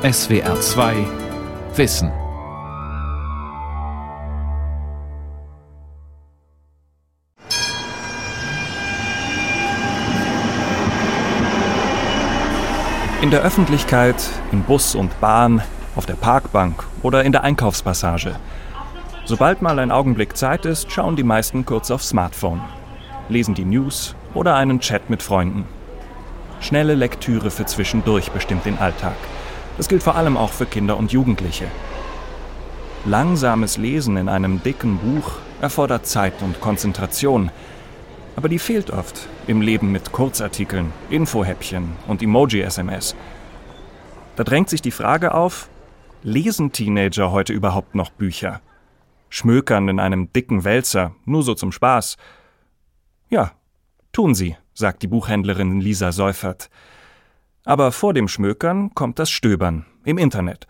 SWR 2 Wissen. In der Öffentlichkeit, in Bus und Bahn, auf der Parkbank oder in der Einkaufspassage. Sobald mal ein Augenblick Zeit ist, schauen die meisten kurz aufs Smartphone, lesen die News oder einen Chat mit Freunden. Schnelle Lektüre für zwischendurch bestimmt den Alltag. Das gilt vor allem auch für Kinder und Jugendliche. Langsames Lesen in einem dicken Buch erfordert Zeit und Konzentration. Aber die fehlt oft im Leben mit Kurzartikeln, Infohäppchen und Emoji-SMS. Da drängt sich die Frage auf, lesen Teenager heute überhaupt noch Bücher? Schmökern in einem dicken Wälzer, nur so zum Spaß? Ja, tun sie, sagt die Buchhändlerin Lisa Seufert. Aber vor dem Schmökern kommt das Stöbern im Internet.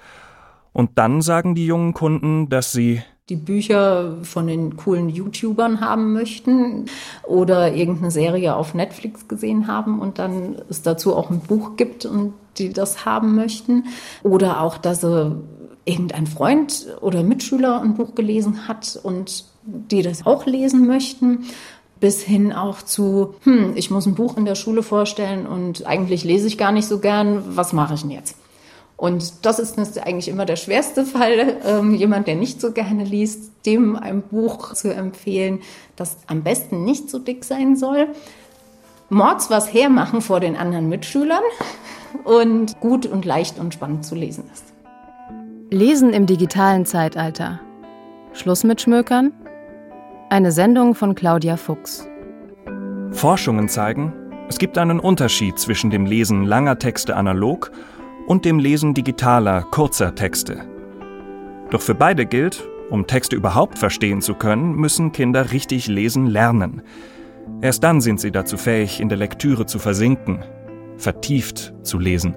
Und dann sagen die jungen Kunden, dass sie die Bücher von den coolen YouTubern haben möchten oder irgendeine Serie auf Netflix gesehen haben und dann es dazu auch ein Buch gibt und die das haben möchten. Oder auch, dass sie irgendein Freund oder Mitschüler ein Buch gelesen hat und die das auch lesen möchten bis hin auch zu, hm, ich muss ein Buch in der Schule vorstellen und eigentlich lese ich gar nicht so gern, was mache ich denn jetzt? Und das ist eigentlich immer der schwerste Fall, ähm, jemand, der nicht so gerne liest, dem ein Buch zu empfehlen, das am besten nicht so dick sein soll, Mords was hermachen vor den anderen Mitschülern und gut und leicht und spannend zu lesen ist. Lesen im digitalen Zeitalter. Schluss mit Schmökern? Eine Sendung von Claudia Fuchs. Forschungen zeigen, es gibt einen Unterschied zwischen dem Lesen langer Texte analog und dem Lesen digitaler, kurzer Texte. Doch für beide gilt, um Texte überhaupt verstehen zu können, müssen Kinder richtig lesen lernen. Erst dann sind sie dazu fähig, in der Lektüre zu versinken, vertieft zu lesen.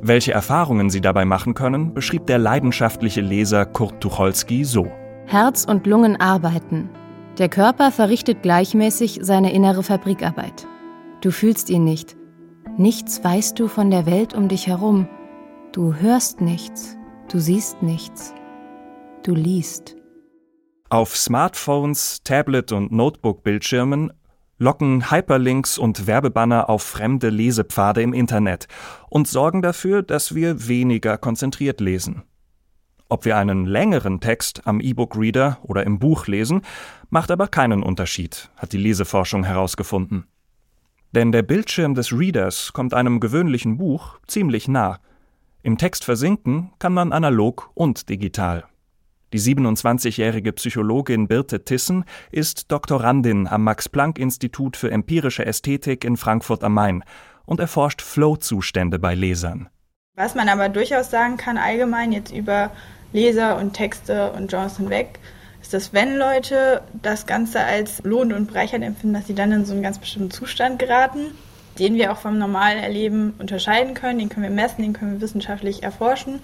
Welche Erfahrungen sie dabei machen können, beschrieb der leidenschaftliche Leser Kurt Tucholsky so. Herz und Lungen arbeiten. Der Körper verrichtet gleichmäßig seine innere Fabrikarbeit. Du fühlst ihn nicht. Nichts weißt du von der Welt um dich herum. Du hörst nichts. Du siehst nichts. Du liest. Auf Smartphones, Tablet- und Notebook-Bildschirmen locken Hyperlinks und Werbebanner auf fremde Lesepfade im Internet und sorgen dafür, dass wir weniger konzentriert lesen. Ob wir einen längeren Text am E-Book-Reader oder im Buch lesen, macht aber keinen Unterschied, hat die Leseforschung herausgefunden. Denn der Bildschirm des Readers kommt einem gewöhnlichen Buch ziemlich nah. Im Text versinken kann man analog und digital. Die 27-jährige Psychologin Birte Tissen ist Doktorandin am Max-Planck-Institut für empirische Ästhetik in Frankfurt am Main und erforscht Flow-Zustände bei Lesern. Was man aber durchaus sagen kann, allgemein jetzt über Leser und Texte und Genres hinweg, ist, dass wenn Leute das Ganze als lohnend und bereichernd empfinden, dass sie dann in so einen ganz bestimmten Zustand geraten, den wir auch vom normalen Erleben unterscheiden können, den können wir messen, den können wir wissenschaftlich erforschen.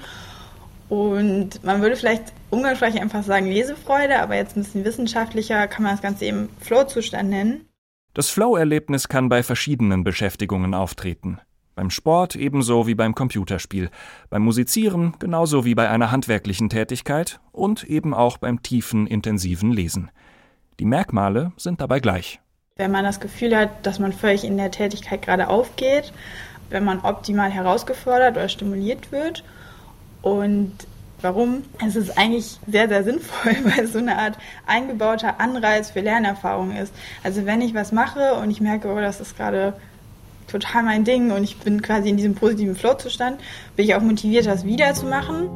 Und man würde vielleicht umgangssprachlich einfach sagen Lesefreude, aber jetzt ein bisschen wissenschaftlicher kann man das Ganze eben Flow-Zustand nennen. Das Flow-Erlebnis kann bei verschiedenen Beschäftigungen auftreten. Beim Sport ebenso wie beim Computerspiel, beim Musizieren genauso wie bei einer handwerklichen Tätigkeit und eben auch beim tiefen, intensiven Lesen. Die Merkmale sind dabei gleich. Wenn man das Gefühl hat, dass man völlig in der Tätigkeit gerade aufgeht, wenn man optimal herausgefordert oder stimuliert wird und Warum? Es ist eigentlich sehr, sehr sinnvoll, weil es so eine Art eingebauter Anreiz für Lernerfahrung ist. Also wenn ich was mache und ich merke, oh, das ist gerade total mein Ding und ich bin quasi in diesem positiven Flow-Zustand, bin ich auch motiviert, das wieder zu machen.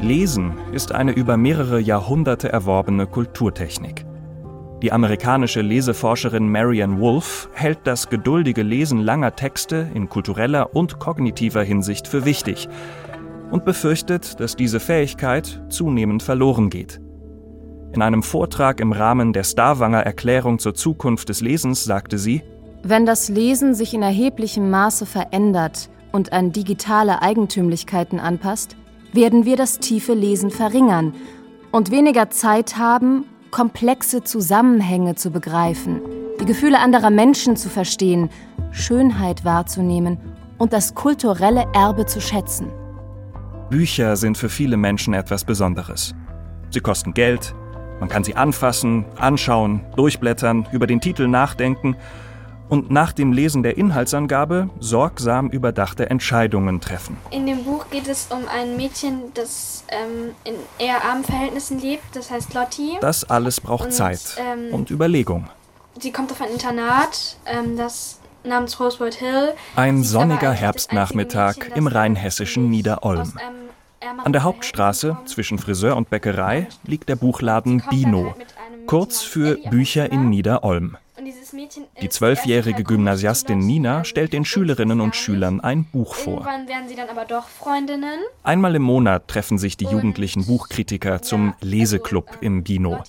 Lesen ist eine über mehrere Jahrhunderte erworbene Kulturtechnik. Die amerikanische Leseforscherin Marianne Wolf hält das geduldige Lesen langer Texte in kultureller und kognitiver Hinsicht für wichtig und befürchtet, dass diese Fähigkeit zunehmend verloren geht. In einem Vortrag im Rahmen der Starwanger Erklärung zur Zukunft des Lesens sagte sie, wenn das Lesen sich in erheblichem Maße verändert und an digitale Eigentümlichkeiten anpasst, werden wir das tiefe Lesen verringern und weniger Zeit haben, komplexe Zusammenhänge zu begreifen, die Gefühle anderer Menschen zu verstehen, Schönheit wahrzunehmen und das kulturelle Erbe zu schätzen. Bücher sind für viele Menschen etwas Besonderes. Sie kosten Geld, man kann sie anfassen, anschauen, durchblättern, über den Titel nachdenken und nach dem Lesen der Inhaltsangabe sorgsam überdachte Entscheidungen treffen. In dem Buch geht es um ein Mädchen, das ähm, in eher armen Verhältnissen lebt, das heißt Lottie. Das alles braucht und, Zeit ähm, und Überlegung. Sie kommt auf ein Internat, ähm, das namens Rosewood Hill. Ein sonniger Herbstnachmittag Mädchen, im rheinhessischen Niederolm. An der Hauptstraße zwischen Friseur und Bäckerei liegt der Buchladen Bino, halt kurz für Bücher in Niederolm. Die zwölfjährige Gymnasiastin Nina stellt den Schülerinnen und Schülern ein Buch vor. Irgendwann werden sie dann aber doch Freundinnen. Einmal im Monat treffen sich die jugendlichen Buchkritiker zum also, Leseklub ähm, im Bino.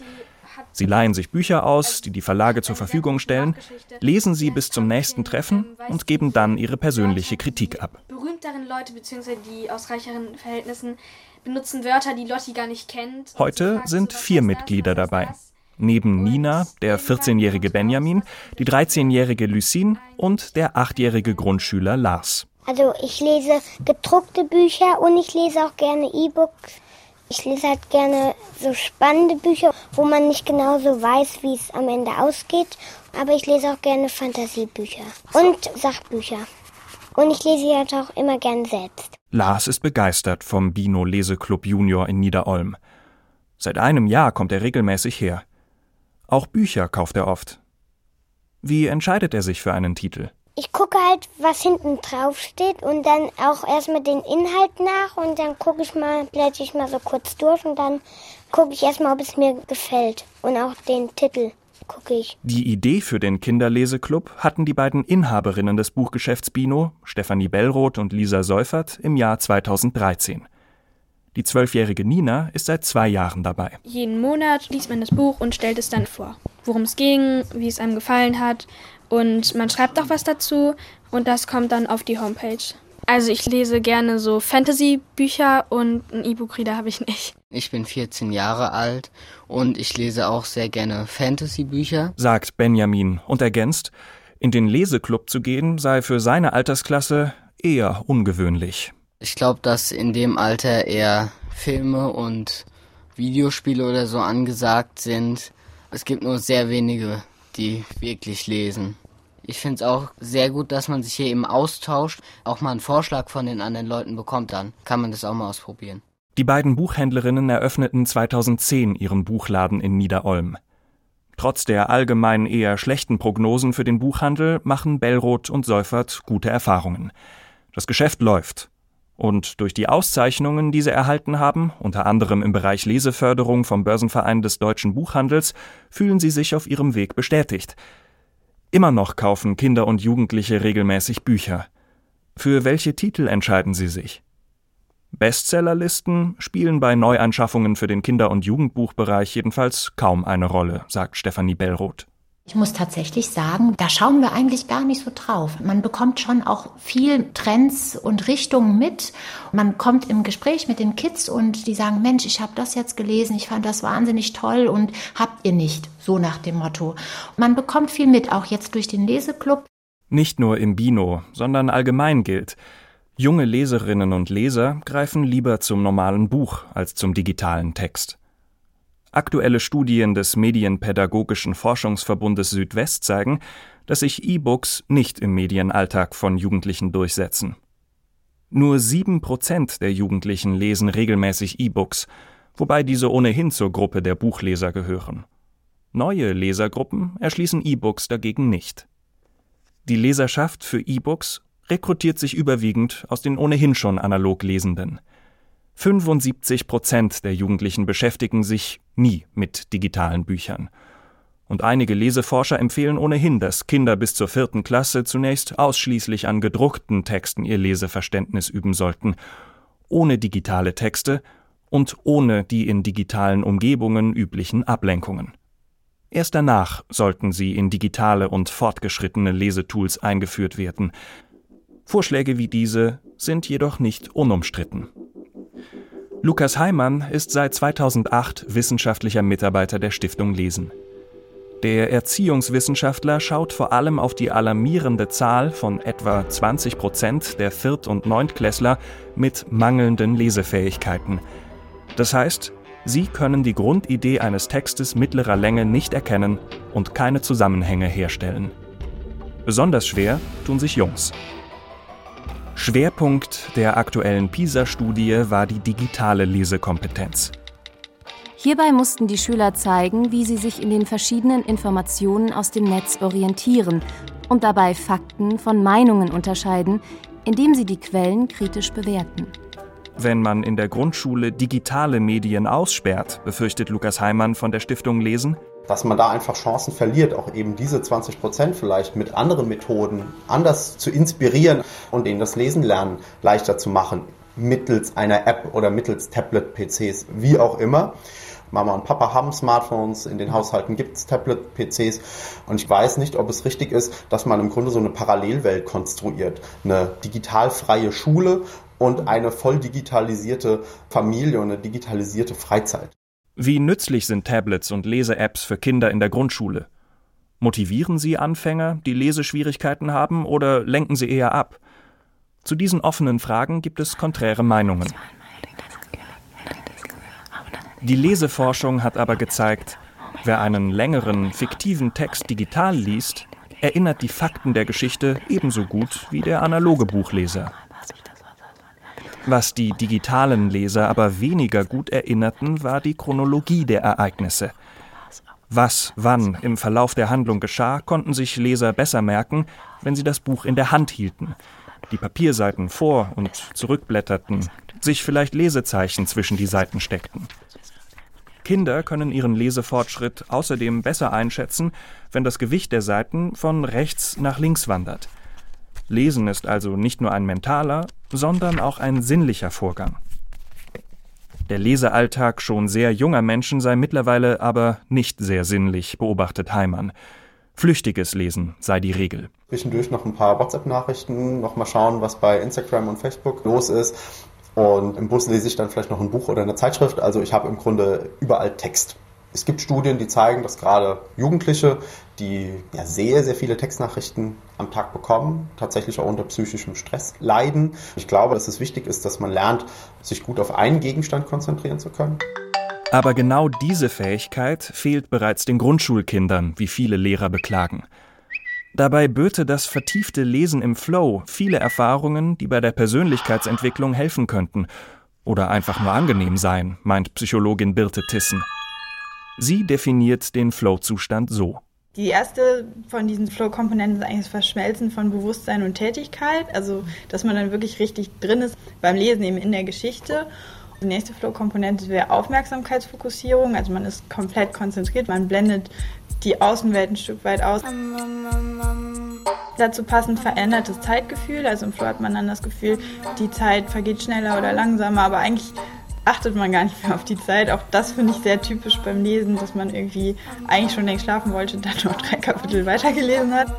Sie leihen sich Bücher aus, die die Verlage zur Verfügung stellen, lesen sie bis zum nächsten Treffen ähm, und geben dann ihre persönliche Kritik ab. Berühmteren Leute bzw. die aus reicheren Verhältnissen benutzen Wörter, die Lotti gar nicht kennt. Heute sind vier Mitglieder dabei. Neben Nina der 14-jährige Benjamin, die 13-jährige Lucine und der 8-jährige Grundschüler Lars. Also ich lese gedruckte Bücher und ich lese auch gerne E-Books. Ich lese halt gerne so spannende Bücher, wo man nicht genau so weiß, wie es am Ende ausgeht. Aber ich lese auch gerne Fantasiebücher und Sachbücher. Und ich lese sie halt auch immer gern selbst. Lars ist begeistert vom Bino Leseklub Junior in Niederolm. Seit einem Jahr kommt er regelmäßig her. Auch Bücher kauft er oft. Wie entscheidet er sich für einen Titel? Ich gucke halt, was hinten drauf steht und dann auch erstmal den Inhalt nach und dann gucke ich mal, blätter ich mal so kurz durch und dann gucke ich erstmal, ob es mir gefällt und auch den Titel gucke ich. Die Idee für den Kinderleseklub hatten die beiden Inhaberinnen des Buchgeschäfts Bino, Stefanie Bellroth und Lisa Seufert, im Jahr 2013. Die zwölfjährige Nina ist seit zwei Jahren dabei. Jeden Monat liest man das Buch und stellt es dann vor, worum es ging, wie es einem gefallen hat und man schreibt auch was dazu und das kommt dann auf die Homepage. Also ich lese gerne so Fantasy-Bücher und ein E-Book-Reader habe ich nicht. Ich bin 14 Jahre alt und ich lese auch sehr gerne Fantasy-Bücher, sagt Benjamin und ergänzt, in den Leseklub zu gehen sei für seine Altersklasse eher ungewöhnlich. Ich glaube, dass in dem Alter eher Filme und Videospiele oder so angesagt sind. Es gibt nur sehr wenige, die wirklich lesen. Ich finde es auch sehr gut, dass man sich hier eben austauscht, auch mal einen Vorschlag von den anderen Leuten bekommt, dann kann man das auch mal ausprobieren. Die beiden Buchhändlerinnen eröffneten 2010 ihren Buchladen in Niederolm. Trotz der allgemein eher schlechten Prognosen für den Buchhandel machen Bellroth und Seufert gute Erfahrungen. Das Geschäft läuft. Und durch die Auszeichnungen, die sie erhalten haben, unter anderem im Bereich Leseförderung vom Börsenverein des deutschen Buchhandels, fühlen sie sich auf ihrem Weg bestätigt. Immer noch kaufen Kinder und Jugendliche regelmäßig Bücher. Für welche Titel entscheiden sie sich? Bestsellerlisten spielen bei Neuanschaffungen für den Kinder- und Jugendbuchbereich jedenfalls kaum eine Rolle, sagt Stefanie Bellroth. Ich muss tatsächlich sagen, da schauen wir eigentlich gar nicht so drauf. Man bekommt schon auch viel Trends und Richtungen mit. Man kommt im Gespräch mit den Kids und die sagen, Mensch, ich habe das jetzt gelesen, ich fand das wahnsinnig toll und habt ihr nicht, so nach dem Motto. Man bekommt viel mit, auch jetzt durch den Leseklub. Nicht nur im Bino, sondern allgemein gilt, junge Leserinnen und Leser greifen lieber zum normalen Buch als zum digitalen Text. Aktuelle Studien des Medienpädagogischen Forschungsverbundes Südwest zeigen, dass sich E-Books nicht im Medienalltag von Jugendlichen durchsetzen. Nur sieben Prozent der Jugendlichen lesen regelmäßig E-Books, wobei diese ohnehin zur Gruppe der Buchleser gehören. Neue Lesergruppen erschließen E-Books dagegen nicht. Die Leserschaft für E-Books rekrutiert sich überwiegend aus den ohnehin schon analog Lesenden – 75 Prozent der Jugendlichen beschäftigen sich nie mit digitalen Büchern. Und einige Leseforscher empfehlen ohnehin, dass Kinder bis zur vierten Klasse zunächst ausschließlich an gedruckten Texten ihr Leseverständnis üben sollten, ohne digitale Texte und ohne die in digitalen Umgebungen üblichen Ablenkungen. Erst danach sollten sie in digitale und fortgeschrittene Lesetools eingeführt werden. Vorschläge wie diese sind jedoch nicht unumstritten. Lukas Heimann ist seit 2008 wissenschaftlicher Mitarbeiter der Stiftung Lesen. Der Erziehungswissenschaftler schaut vor allem auf die alarmierende Zahl von etwa 20 Prozent der Viert- und Neuntklässler mit mangelnden Lesefähigkeiten. Das heißt, sie können die Grundidee eines Textes mittlerer Länge nicht erkennen und keine Zusammenhänge herstellen. Besonders schwer tun sich Jungs. Schwerpunkt der aktuellen PISA-Studie war die digitale Lesekompetenz. Hierbei mussten die Schüler zeigen, wie sie sich in den verschiedenen Informationen aus dem Netz orientieren und dabei Fakten von Meinungen unterscheiden, indem sie die Quellen kritisch bewerten. Wenn man in der Grundschule digitale Medien aussperrt, befürchtet Lukas Heimann von der Stiftung Lesen, dass man da einfach Chancen verliert, auch eben diese 20 Prozent vielleicht mit anderen Methoden anders zu inspirieren und ihnen das Lesen lernen leichter zu machen, mittels einer App oder mittels Tablet-PCs, wie auch immer. Mama und Papa haben Smartphones, in den Haushalten gibt es Tablet-PCs und ich weiß nicht, ob es richtig ist, dass man im Grunde so eine Parallelwelt konstruiert. Eine digitalfreie Schule und eine voll digitalisierte Familie und eine digitalisierte Freizeit. Wie nützlich sind Tablets und Lese-Apps für Kinder in der Grundschule? Motivieren sie Anfänger, die Leseschwierigkeiten haben, oder lenken sie eher ab? Zu diesen offenen Fragen gibt es konträre Meinungen. Die Leseforschung hat aber gezeigt, wer einen längeren, fiktiven Text digital liest, erinnert die Fakten der Geschichte ebenso gut wie der analoge Buchleser. Was die digitalen Leser aber weniger gut erinnerten, war die Chronologie der Ereignisse. Was wann im Verlauf der Handlung geschah, konnten sich Leser besser merken, wenn sie das Buch in der Hand hielten, die Papierseiten vor und zurückblätterten, sich vielleicht Lesezeichen zwischen die Seiten steckten. Kinder können ihren Lesefortschritt außerdem besser einschätzen, wenn das Gewicht der Seiten von rechts nach links wandert. Lesen ist also nicht nur ein mentaler, sondern auch ein sinnlicher Vorgang. Der Lesealltag schon sehr junger Menschen sei mittlerweile aber nicht sehr sinnlich, beobachtet Heimann. Flüchtiges Lesen sei die Regel. Zwischendurch noch ein paar WhatsApp-Nachrichten, noch mal schauen, was bei Instagram und Facebook los ist. Und im Bus lese ich dann vielleicht noch ein Buch oder eine Zeitschrift. Also ich habe im Grunde überall Text. Es gibt Studien, die zeigen, dass gerade Jugendliche, die ja sehr, sehr viele Textnachrichten am Tag bekommen, tatsächlich auch unter psychischem Stress leiden. Ich glaube, dass es wichtig ist, dass man lernt, sich gut auf einen Gegenstand konzentrieren zu können. Aber genau diese Fähigkeit fehlt bereits den Grundschulkindern, wie viele Lehrer beklagen. Dabei böte das vertiefte Lesen im Flow viele Erfahrungen, die bei der Persönlichkeitsentwicklung helfen könnten oder einfach nur angenehm seien, meint Psychologin Birte Tissen. Sie definiert den Flow-Zustand so. Die erste von diesen Flow-Komponenten ist eigentlich das Verschmelzen von Bewusstsein und Tätigkeit, also dass man dann wirklich richtig drin ist beim Lesen eben in der Geschichte. Die nächste Flow-Komponente wäre Aufmerksamkeitsfokussierung, also man ist komplett konzentriert, man blendet die Außenwelt ein Stück weit aus. Dazu passend verändertes Zeitgefühl. Also im Flow hat man dann das Gefühl, die Zeit vergeht schneller oder langsamer, aber eigentlich achtet man gar nicht mehr auf die Zeit. Auch das finde ich sehr typisch beim Lesen, dass man irgendwie eigentlich schon längst schlafen wollte und dann noch drei Kapitel weitergelesen hat.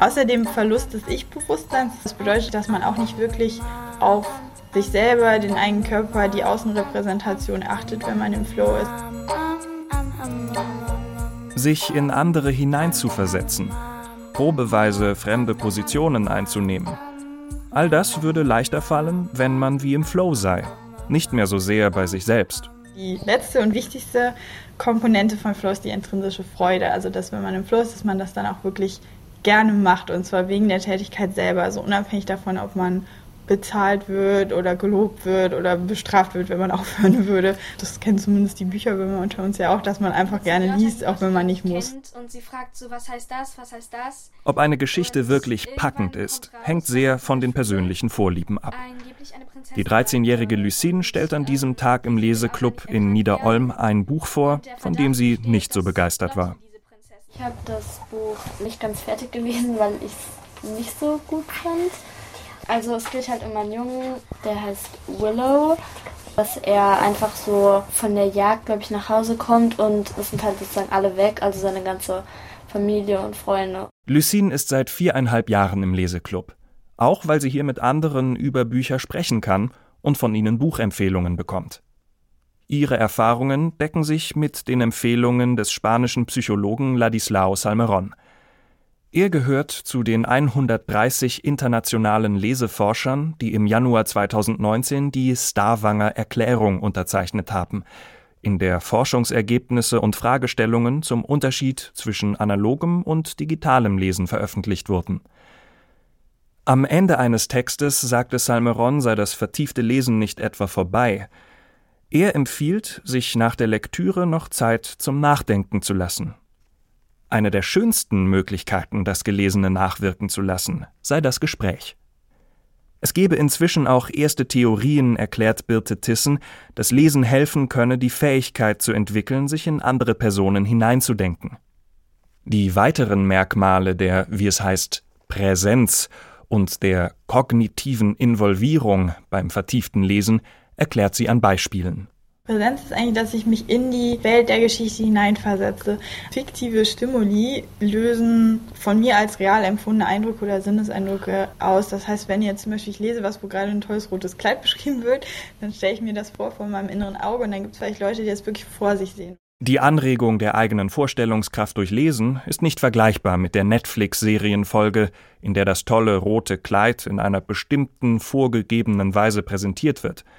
Außerdem Verlust des Ich-Bewusstseins. Das bedeutet, dass man auch nicht wirklich auf sich selber, den eigenen Körper, die Außenrepräsentation achtet, wenn man im Flow ist sich in andere hineinzuversetzen, probeweise fremde Positionen einzunehmen. All das würde leichter fallen, wenn man wie im Flow sei, nicht mehr so sehr bei sich selbst. Die letzte und wichtigste Komponente von Flow ist die intrinsische Freude. Also, dass wenn man im Flow ist, dass man das dann auch wirklich gerne macht und zwar wegen der Tätigkeit selber. Also unabhängig davon, ob man bezahlt wird oder gelobt wird oder bestraft wird, wenn man aufhören würde. Das kennen zumindest die Bücher, wenn man unter uns ja auch, dass man einfach gerne liest, auch wenn man nicht muss. Und sie fragt so, was heißt das, was heißt das? Ob eine Geschichte wirklich packend ist, hängt sehr von den persönlichen Vorlieben ab. Die 13-jährige Lucine stellt an diesem Tag im Leseclub in Niederolm ein Buch vor, von dem sie nicht so begeistert war. Ich habe das Buch nicht ganz fertig gelesen, weil ich es nicht so gut fand. Also es geht halt um einen Jungen, der heißt Willow, dass er einfach so von der Jagd, glaube ich, nach Hause kommt und es sind halt sozusagen alle weg, also seine ganze Familie und Freunde. Lucine ist seit viereinhalb Jahren im Leseclub. Auch weil sie hier mit anderen über Bücher sprechen kann und von ihnen Buchempfehlungen bekommt. Ihre Erfahrungen decken sich mit den Empfehlungen des spanischen Psychologen Ladislao Salmeron. Er gehört zu den 130 internationalen Leseforschern, die im Januar 2019 die Starwanger Erklärung unterzeichnet haben, in der Forschungsergebnisse und Fragestellungen zum Unterschied zwischen analogem und digitalem Lesen veröffentlicht wurden. Am Ende eines Textes sagte Salmeron, sei das vertiefte Lesen nicht etwa vorbei. Er empfiehlt, sich nach der Lektüre noch Zeit zum Nachdenken zu lassen eine der schönsten Möglichkeiten, das Gelesene nachwirken zu lassen, sei das Gespräch. Es gebe inzwischen auch erste Theorien, erklärt Birte Tissen, das Lesen helfen könne, die Fähigkeit zu entwickeln, sich in andere Personen hineinzudenken. Die weiteren Merkmale der, wie es heißt, Präsenz und der kognitiven Involvierung beim vertieften Lesen erklärt sie an Beispielen. Präsenz ist eigentlich, dass ich mich in die Welt der Geschichte hineinversetze. Fiktive Stimuli lösen von mir als real empfundene Eindrücke oder Sinneseindrücke aus. Das heißt, wenn jetzt zum Beispiel ich lese was, wo gerade ein tolles rotes Kleid beschrieben wird, dann stelle ich mir das vor vor meinem inneren Auge und dann gibt es vielleicht Leute, die das wirklich vor sich sehen. Die Anregung der eigenen Vorstellungskraft durch Lesen ist nicht vergleichbar mit der Netflix-Serienfolge, in der das tolle rote Kleid in einer bestimmten vorgegebenen Weise präsentiert wird –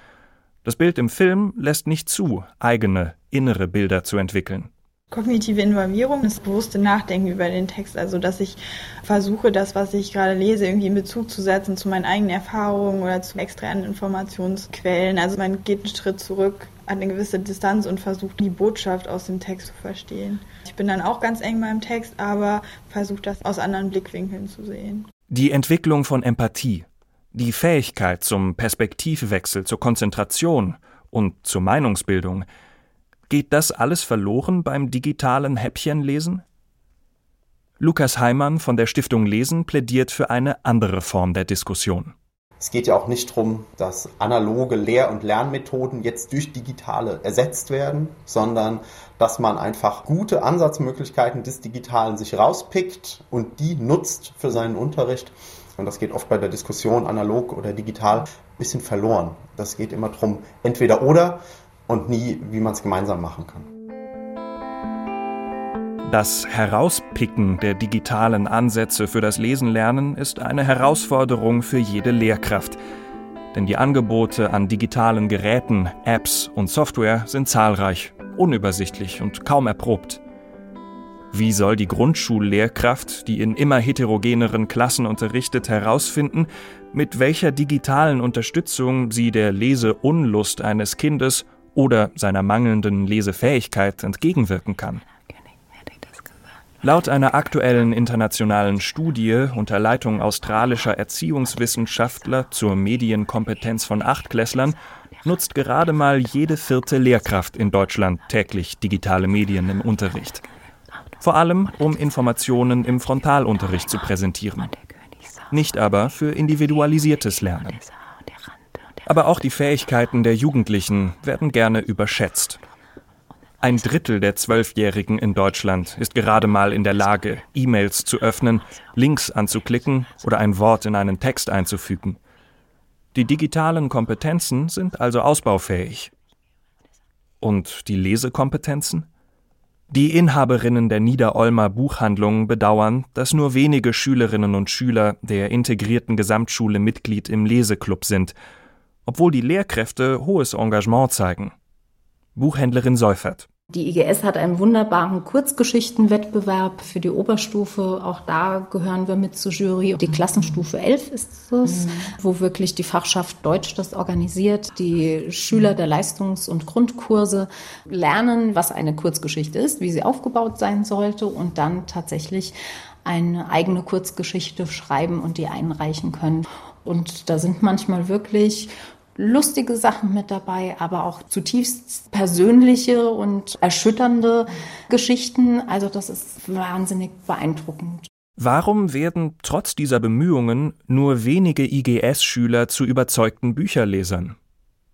das Bild im Film lässt nicht zu, eigene, innere Bilder zu entwickeln. Kognitive Involvierung ist bewusste Nachdenken über den Text, also dass ich versuche, das, was ich gerade lese, irgendwie in Bezug zu setzen zu meinen eigenen Erfahrungen oder zu externen Informationsquellen. Also man geht einen Schritt zurück, hat eine gewisse Distanz und versucht, die Botschaft aus dem Text zu verstehen. Ich bin dann auch ganz eng beim Text, aber versuche das aus anderen Blickwinkeln zu sehen. Die Entwicklung von Empathie, die Fähigkeit zum Perspektivwechsel, zur Konzentration und zur Meinungsbildung, geht das alles verloren beim digitalen Häppchenlesen? Lukas Heimann von der Stiftung Lesen plädiert für eine andere Form der Diskussion. Es geht ja auch nicht darum, dass analoge Lehr- und Lernmethoden jetzt durch digitale ersetzt werden, sondern dass man einfach gute Ansatzmöglichkeiten des Digitalen sich rauspickt und die nutzt für seinen Unterricht und das geht oft bei der Diskussion analog oder digital ein bisschen verloren. Das geht immer darum, entweder oder und nie, wie man es gemeinsam machen kann. Das Herauspicken der digitalen Ansätze für das Lesenlernen ist eine Herausforderung für jede Lehrkraft. Denn die Angebote an digitalen Geräten, Apps und Software sind zahlreich, unübersichtlich und kaum erprobt. Wie soll die Grundschullehrkraft, die in immer heterogeneren Klassen unterrichtet, herausfinden, mit welcher digitalen Unterstützung sie der Leseunlust eines Kindes oder seiner mangelnden Lesefähigkeit entgegenwirken kann? Laut einer aktuellen internationalen Studie unter Leitung australischer Erziehungswissenschaftler zur Medienkompetenz von Achtklässlern nutzt gerade mal jede vierte Lehrkraft in Deutschland täglich digitale Medien im Unterricht vor allem um Informationen im Frontalunterricht zu präsentieren, nicht aber für individualisiertes Lernen. Aber auch die Fähigkeiten der Jugendlichen werden gerne überschätzt. Ein Drittel der Zwölfjährigen in Deutschland ist gerade mal in der Lage, E-Mails zu öffnen, Links anzuklicken oder ein Wort in einen Text einzufügen. Die digitalen Kompetenzen sind also ausbaufähig. Und die Lesekompetenzen? Die Inhaberinnen der Niederolmer Buchhandlung bedauern, dass nur wenige Schülerinnen und Schüler der integrierten Gesamtschule Mitglied im Leseklub sind, obwohl die Lehrkräfte hohes Engagement zeigen. Buchhändlerin Seufert. Die IGS hat einen wunderbaren Kurzgeschichtenwettbewerb für die Oberstufe. Auch da gehören wir mit zur Jury. Die Klassenstufe 11 ist es, mhm. wo wirklich die Fachschaft Deutsch das organisiert. Die Schüler der Leistungs- und Grundkurse lernen, was eine Kurzgeschichte ist, wie sie aufgebaut sein sollte und dann tatsächlich eine eigene Kurzgeschichte schreiben und die einreichen können. Und da sind manchmal wirklich lustige Sachen mit dabei, aber auch zutiefst persönliche und erschütternde Geschichten. Also das ist wahnsinnig beeindruckend. Warum werden trotz dieser Bemühungen nur wenige IGS-Schüler zu überzeugten Bücherlesern?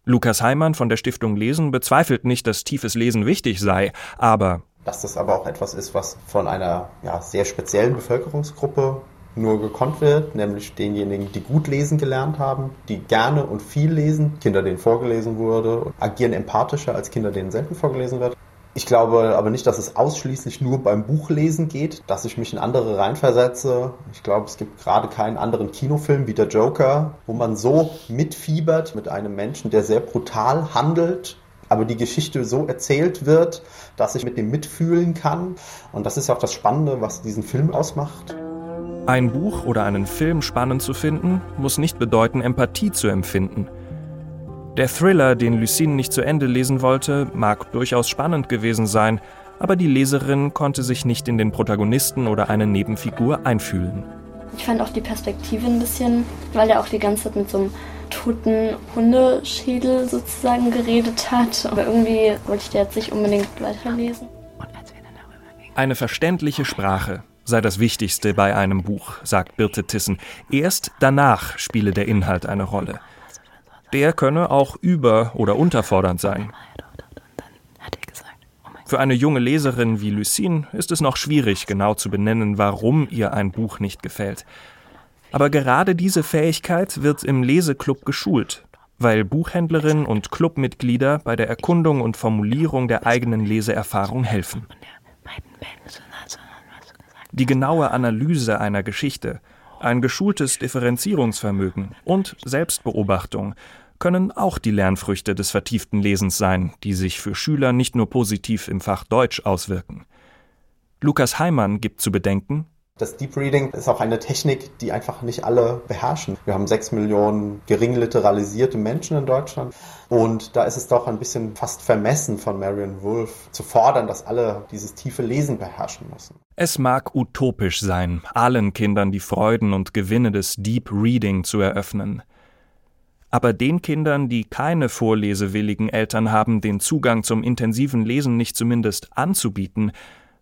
Lukas Heimann von der Stiftung Lesen bezweifelt nicht, dass tiefes Lesen wichtig sei, aber dass das aber auch etwas ist, was von einer ja, sehr speziellen Bevölkerungsgruppe nur gekonnt wird, nämlich denjenigen, die gut lesen gelernt haben, die gerne und viel lesen, Kinder, denen vorgelesen wurde, agieren empathischer als Kinder, denen selten vorgelesen wird. Ich glaube aber nicht, dass es ausschließlich nur beim Buchlesen geht, dass ich mich in andere reinversetze. Ich glaube, es gibt gerade keinen anderen Kinofilm wie der Joker, wo man so mitfiebert mit einem Menschen, der sehr brutal handelt, aber die Geschichte so erzählt wird, dass ich mit dem mitfühlen kann. Und das ist auch das Spannende, was diesen Film ausmacht. Ein Buch oder einen Film spannend zu finden, muss nicht bedeuten, Empathie zu empfinden. Der Thriller, den Lucine nicht zu Ende lesen wollte, mag durchaus spannend gewesen sein, aber die Leserin konnte sich nicht in den Protagonisten oder eine Nebenfigur einfühlen. Ich fand auch die Perspektive ein bisschen, weil er auch die ganze Zeit mit so einem toten Hundeschädel sozusagen geredet hat. Aber irgendwie wollte ich da jetzt nicht unbedingt weiterlesen. Eine verständliche Sprache sei das Wichtigste bei einem Buch, sagt Birte Tissen. Erst danach spiele der Inhalt eine Rolle. Der könne auch über- oder unterfordernd sein. Für eine junge Leserin wie Lucine ist es noch schwierig, genau zu benennen, warum ihr ein Buch nicht gefällt. Aber gerade diese Fähigkeit wird im Leseklub geschult, weil Buchhändlerinnen und Clubmitglieder bei der Erkundung und Formulierung der eigenen Leseerfahrung helfen. Die genaue Analyse einer Geschichte, ein geschultes Differenzierungsvermögen und Selbstbeobachtung können auch die Lernfrüchte des vertieften Lesens sein, die sich für Schüler nicht nur positiv im Fach Deutsch auswirken. Lukas Heimann gibt zu bedenken, das Deep Reading ist auch eine Technik, die einfach nicht alle beherrschen. Wir haben sechs Millionen gering literalisierte Menschen in Deutschland. Und da ist es doch ein bisschen fast vermessen von Marion Wolf zu fordern, dass alle dieses tiefe Lesen beherrschen müssen. Es mag utopisch sein, allen Kindern die Freuden und Gewinne des Deep Reading zu eröffnen. Aber den Kindern, die keine vorlesewilligen Eltern haben, den Zugang zum intensiven Lesen nicht zumindest anzubieten,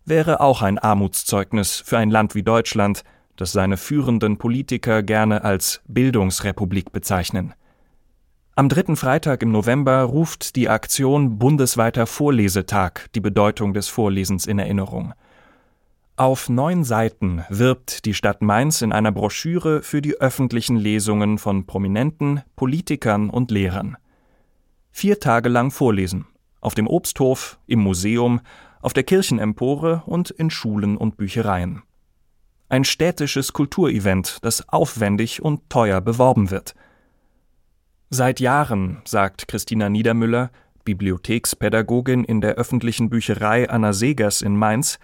wäre auch ein Armutszeugnis für ein Land wie Deutschland, das seine führenden Politiker gerne als Bildungsrepublik bezeichnen. Am dritten Freitag im November ruft die Aktion Bundesweiter Vorlesetag die Bedeutung des Vorlesens in Erinnerung. Auf neun Seiten wirbt die Stadt Mainz in einer Broschüre für die öffentlichen Lesungen von Prominenten, Politikern und Lehrern. Vier Tage lang vorlesen. Auf dem Obsthof, im Museum, auf der Kirchenempore und in Schulen und Büchereien. Ein städtisches Kulturevent, das aufwendig und teuer beworben wird. Seit Jahren, sagt Christina Niedermüller, Bibliothekspädagogin in der öffentlichen Bücherei Anna Segers in Mainz,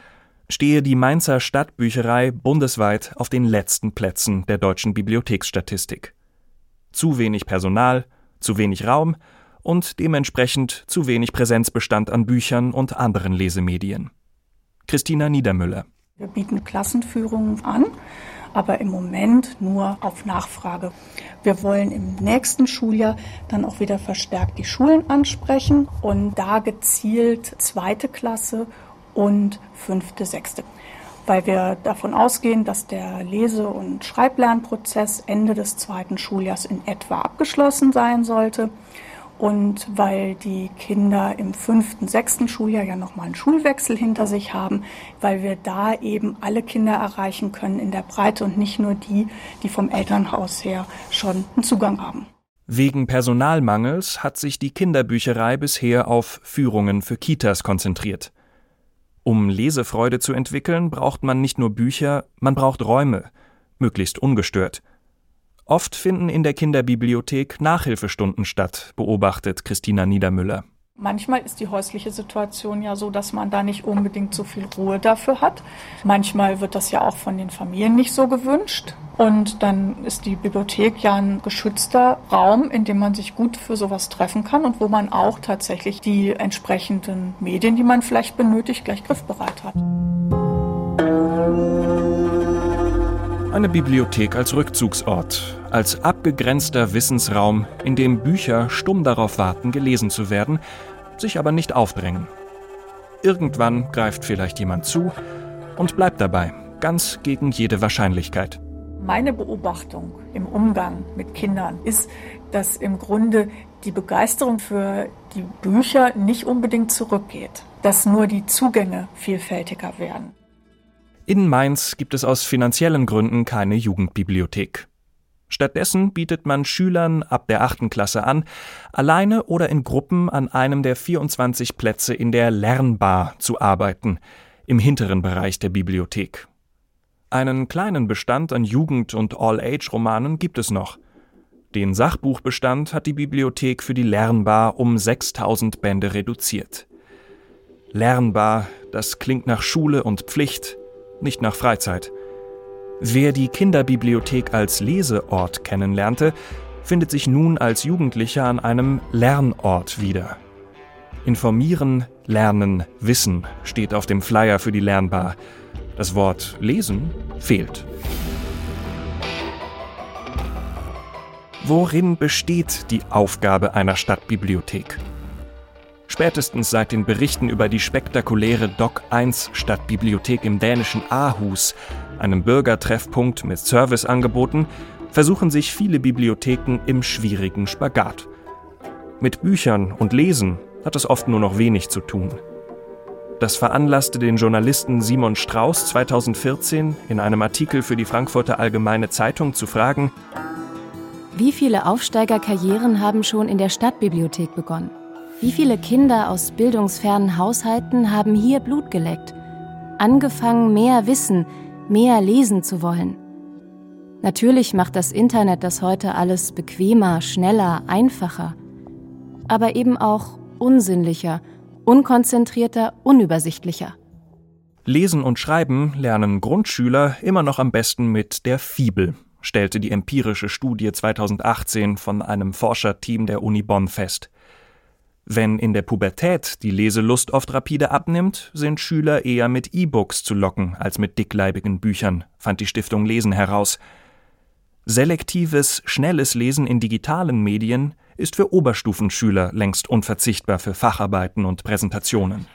stehe die Mainzer Stadtbücherei bundesweit auf den letzten Plätzen der deutschen Bibliotheksstatistik. Zu wenig Personal, zu wenig Raum und dementsprechend zu wenig Präsenzbestand an Büchern und anderen Lesemedien. Christina Niedermüller. Wir bieten Klassenführungen an, aber im Moment nur auf Nachfrage. Wir wollen im nächsten Schuljahr dann auch wieder verstärkt die Schulen ansprechen und da gezielt zweite Klasse und fünfte, sechste. Weil wir davon ausgehen, dass der Lese- und Schreiblernprozess Ende des zweiten Schuljahrs in etwa abgeschlossen sein sollte. Und weil die Kinder im fünften, sechsten Schuljahr ja nochmal einen Schulwechsel hinter sich haben, weil wir da eben alle Kinder erreichen können in der Breite und nicht nur die, die vom Elternhaus her schon einen Zugang haben. Wegen Personalmangels hat sich die Kinderbücherei bisher auf Führungen für Kitas konzentriert. Um Lesefreude zu entwickeln, braucht man nicht nur Bücher, man braucht Räume, möglichst ungestört. Oft finden in der Kinderbibliothek Nachhilfestunden statt, beobachtet Christina Niedermüller. Manchmal ist die häusliche Situation ja so, dass man da nicht unbedingt so viel Ruhe dafür hat. Manchmal wird das ja auch von den Familien nicht so gewünscht. Und dann ist die Bibliothek ja ein geschützter Raum, in dem man sich gut für sowas treffen kann und wo man auch tatsächlich die entsprechenden Medien, die man vielleicht benötigt, gleich griffbereit hat. Eine Bibliothek als Rückzugsort, als abgegrenzter Wissensraum, in dem Bücher stumm darauf warten, gelesen zu werden, sich aber nicht aufdrängen. Irgendwann greift vielleicht jemand zu und bleibt dabei, ganz gegen jede Wahrscheinlichkeit. Meine Beobachtung im Umgang mit Kindern ist, dass im Grunde die Begeisterung für die Bücher nicht unbedingt zurückgeht, dass nur die Zugänge vielfältiger werden. In Mainz gibt es aus finanziellen Gründen keine Jugendbibliothek. Stattdessen bietet man Schülern ab der achten Klasse an, alleine oder in Gruppen an einem der 24 Plätze in der Lernbar zu arbeiten, im hinteren Bereich der Bibliothek. Einen kleinen Bestand an Jugend- und All-Age-Romanen gibt es noch. Den Sachbuchbestand hat die Bibliothek für die Lernbar um 6000 Bände reduziert. Lernbar, das klingt nach Schule und Pflicht, nicht nach Freizeit. Wer die Kinderbibliothek als Leseort kennenlernte, findet sich nun als Jugendlicher an einem Lernort wieder. Informieren, lernen, wissen steht auf dem Flyer für die Lernbar. Das Wort lesen fehlt. Worin besteht die Aufgabe einer Stadtbibliothek? Spätestens seit den Berichten über die spektakuläre Doc 1 Stadtbibliothek im dänischen Aarhus einem Bürgertreffpunkt mit Serviceangeboten, versuchen sich viele Bibliotheken im schwierigen Spagat. Mit Büchern und Lesen hat es oft nur noch wenig zu tun. Das veranlasste den Journalisten Simon Strauß 2014 in einem Artikel für die Frankfurter Allgemeine Zeitung zu fragen, wie viele Aufsteigerkarrieren haben schon in der Stadtbibliothek begonnen? Wie viele Kinder aus bildungsfernen Haushalten haben hier Blut geleckt? Angefangen, mehr Wissen, mehr lesen zu wollen. Natürlich macht das Internet das heute alles bequemer, schneller, einfacher, aber eben auch unsinnlicher, unkonzentrierter, unübersichtlicher. Lesen und Schreiben lernen Grundschüler immer noch am besten mit der Fibel, stellte die empirische Studie 2018 von einem Forscherteam der Uni Bonn fest. Wenn in der Pubertät die Leselust oft rapide abnimmt, sind Schüler eher mit E-Books zu locken als mit dickleibigen Büchern, fand die Stiftung Lesen heraus. Selektives, schnelles Lesen in digitalen Medien ist für Oberstufenschüler längst unverzichtbar für Facharbeiten und Präsentationen.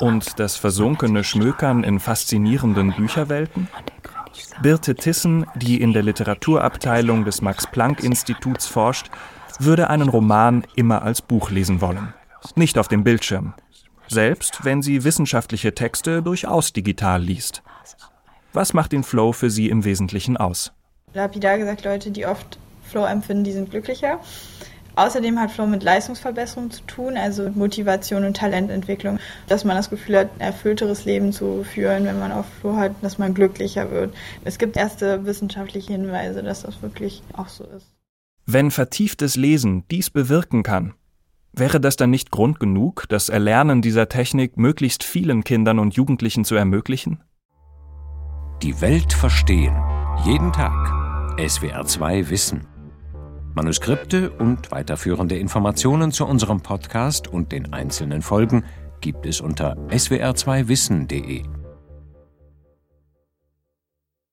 Und das versunkene Schmökern in faszinierenden Bücherwelten? Birte Tissen, die in der Literaturabteilung des Max-Planck-Instituts forscht, würde einen Roman immer als Buch lesen wollen, nicht auf dem Bildschirm, selbst wenn sie wissenschaftliche Texte durchaus digital liest. Was macht den Flow für sie im Wesentlichen aus? Lapidar gesagt, Leute, die oft Flow empfinden, die sind glücklicher. Außerdem hat Flow mit Leistungsverbesserung zu tun, also Motivation und Talententwicklung, dass man das Gefühl hat, ein erfüllteres Leben zu führen, wenn man auf Flow hat, dass man glücklicher wird. Es gibt erste wissenschaftliche Hinweise, dass das wirklich auch so ist. Wenn vertieftes Lesen dies bewirken kann, wäre das dann nicht Grund genug, das Erlernen dieser Technik möglichst vielen Kindern und Jugendlichen zu ermöglichen? Die Welt verstehen. Jeden Tag. SWR2 Wissen. Manuskripte und weiterführende Informationen zu unserem Podcast und den einzelnen Folgen gibt es unter swr2wissen.de.